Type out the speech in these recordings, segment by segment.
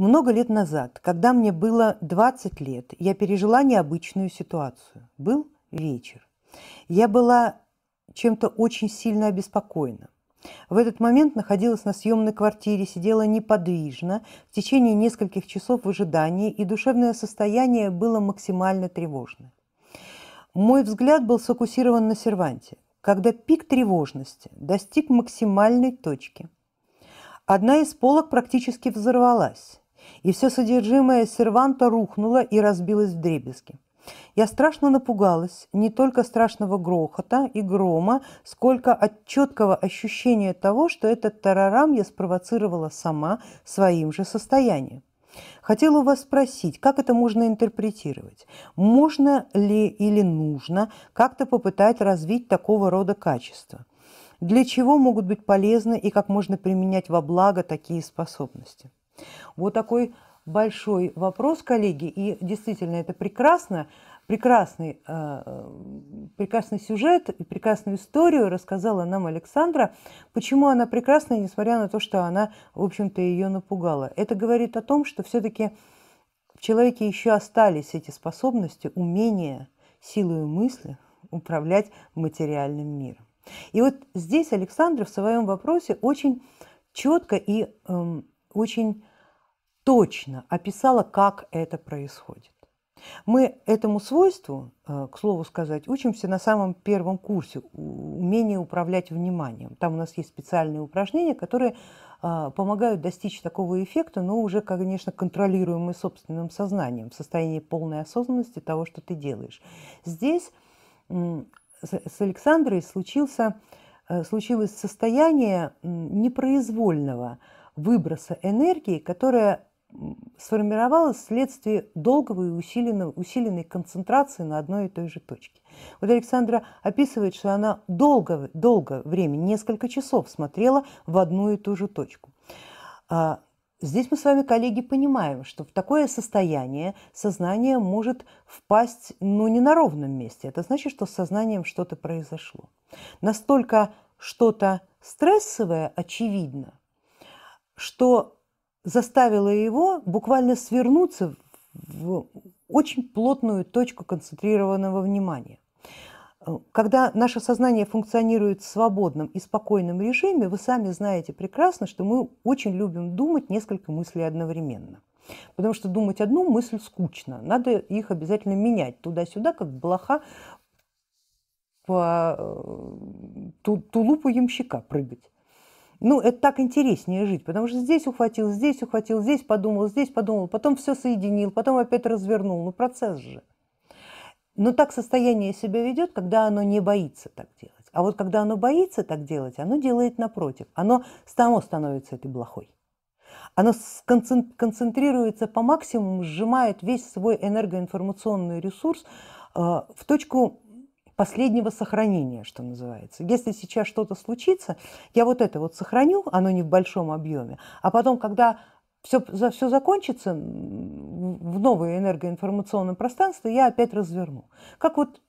Много лет назад, когда мне было 20 лет, я пережила необычную ситуацию. Был вечер. Я была чем-то очень сильно обеспокоена. В этот момент находилась на съемной квартире, сидела неподвижно в течение нескольких часов в ожидании, и душевное состояние было максимально тревожное. Мой взгляд был сфокусирован на серванте. Когда пик тревожности достиг максимальной точки, одна из полок практически взорвалась, и все содержимое серванта рухнуло и разбилось в дребезги. Я страшно напугалась не только страшного грохота и грома, сколько от четкого ощущения того, что этот тарарам я спровоцировала сама своим же состоянием. Хотела у вас спросить, как это можно интерпретировать? Можно ли или нужно как-то попытать развить такого рода качества? Для чего могут быть полезны и как можно применять во благо такие способности? Вот такой большой вопрос, коллеги, и действительно это прекрасно, прекрасный, э, прекрасный сюжет и прекрасную историю рассказала нам Александра. Почему она прекрасна, несмотря на то, что она, в общем-то, ее напугала? Это говорит о том, что все-таки в человеке еще остались эти способности, умения, силой мысли управлять материальным миром. И вот здесь Александра в своем вопросе очень четко и э, очень точно описала, как это происходит. Мы этому свойству, э, к слову сказать, учимся на самом первом курсе умение управлять вниманием. Там у нас есть специальные упражнения, которые э, помогают достичь такого эффекта, но уже, конечно, контролируемый собственным сознанием, в состоянии полной осознанности того, что ты делаешь. Здесь с Александрой случился, э, случилось состояние непроизвольного выброса энергии, которая сформировалась вследствие долгого и усиленного, усиленной концентрации на одной и той же точке. Вот Александра описывает, что она долго, долго времени, несколько часов смотрела в одну и ту же точку. А, здесь мы с вами, коллеги, понимаем, что в такое состояние сознание может впасть, ну, не на ровном месте. Это значит, что с сознанием что-то произошло. Настолько что-то стрессовое очевидно, что заставила его буквально свернуться в очень плотную точку концентрированного внимания. Когда наше сознание функционирует в свободном и спокойном режиме, вы сами знаете прекрасно, что мы очень любим думать несколько мыслей одновременно. Потому что думать одну мысль скучно, надо их обязательно менять туда-сюда, как блоха по э, тулупу ямщика прыгать. Ну, это так интереснее жить, потому что здесь ухватил, здесь ухватил, здесь подумал, здесь подумал, потом все соединил, потом опять развернул. Ну, процесс же. Но так состояние себя ведет, когда оно не боится так делать. А вот когда оно боится так делать, оно делает напротив. Оно само становится этой блохой. Оно концентрируется по максимуму, сжимает весь свой энергоинформационный ресурс э, в точку последнего сохранения, что называется. Если сейчас что-то случится, я вот это вот сохраню, оно не в большом объеме, а потом, когда все, все закончится в новое энергоинформационное пространство, я опять разверну. Как вот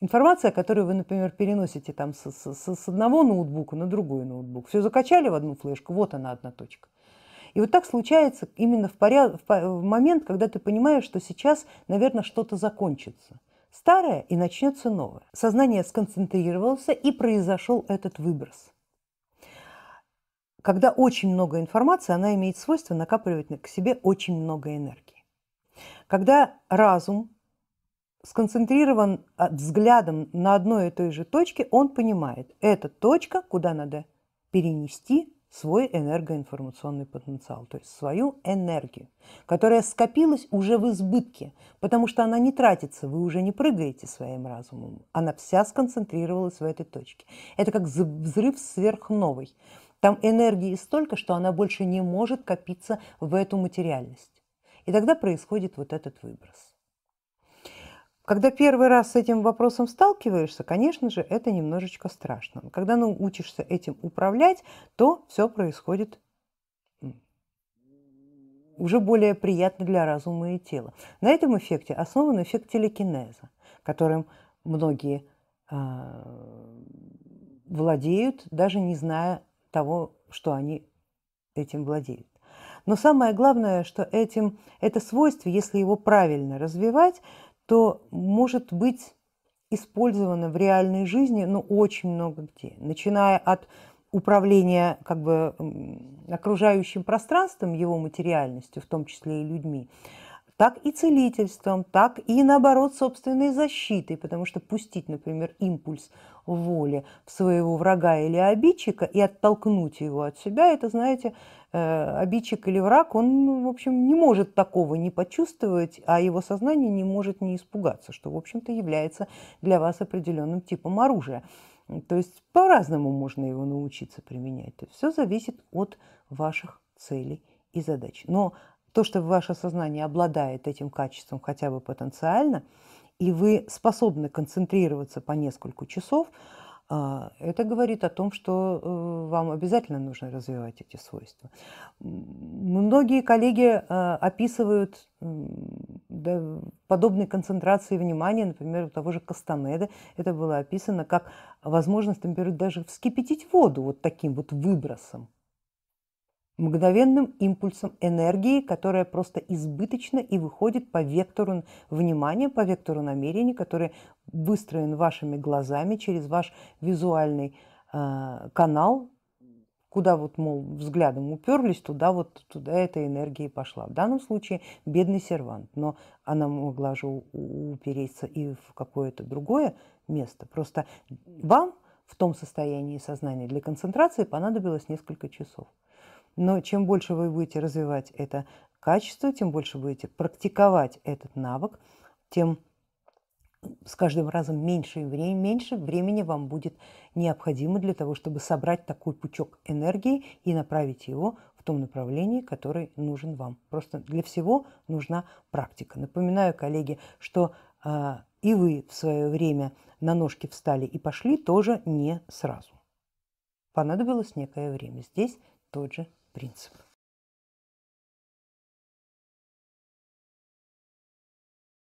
информация, которую вы, например, переносите там с, с, с одного ноутбука на другой ноутбук. Все закачали в одну флешку, вот она одна точка. И вот так случается именно в, поряд... в момент, когда ты понимаешь, что сейчас, наверное, что-то закончится старое и начнется новое. Сознание сконцентрировался и произошел этот выброс. Когда очень много информации, она имеет свойство накапливать к себе очень много энергии. Когда разум сконцентрирован а, взглядом на одной и той же точке, он понимает, это точка, куда надо перенести свой энергоинформационный потенциал, то есть свою энергию, которая скопилась уже в избытке, потому что она не тратится, вы уже не прыгаете своим разумом, она вся сконцентрировалась в этой точке. Это как взрыв сверхновой. Там энергии столько, что она больше не может копиться в эту материальность. И тогда происходит вот этот выброс. Когда первый раз с этим вопросом сталкиваешься, конечно же, это немножечко страшно. Когда научишься этим управлять, то все происходит уже более приятно для разума и тела. На этом эффекте основан эффект телекинеза, которым многие э, владеют, даже не зная того, что они этим владеют. Но самое главное, что этим, это свойство, если его правильно развивать, то может быть использовано в реальной жизни ну, очень много где, начиная от управления как бы, окружающим пространством, его материальностью, в том числе и людьми, так и целительством, так и наоборот собственной защитой, потому что пустить, например, импульс воли в своего врага или обидчика и оттолкнуть его от себя, это, знаете, э, обидчик или враг, он, в общем, не может такого не почувствовать, а его сознание не может не испугаться, что, в общем-то, является для вас определенным типом оружия. То есть по-разному можно его научиться применять. То есть все зависит от ваших целей и задач. Но то, что ваше сознание обладает этим качеством хотя бы потенциально, и вы способны концентрироваться по несколько часов, а, это говорит о том, что э, вам обязательно нужно развивать эти свойства. Многие коллеги а, описывают подобной концентрации внимания, например, у того же Кастанеда, это было описано как возможность, например, даже вскипятить воду вот таким вот выбросом мгновенным импульсом энергии, которая просто избыточна и выходит по вектору внимания, по вектору намерений, который выстроен вашими глазами через ваш визуальный э, канал, куда вот, мол, взглядом уперлись, туда вот туда эта энергия и пошла. В данном случае бедный сервант, но она могла же упереться и в какое-то другое место. Просто вам в том состоянии сознания для концентрации понадобилось несколько часов. Но чем больше вы будете развивать это качество, тем больше будете практиковать этот навык, тем с каждым разом меньше, времени, меньше времени вам будет необходимо для того, чтобы собрать такой пучок энергии и направить его в том направлении, который нужен вам. Просто для всего нужна практика. Напоминаю, коллеги, что э, и вы в свое время на ножки встали и пошли тоже не сразу. Понадобилось некое время. Здесь тот же принцип.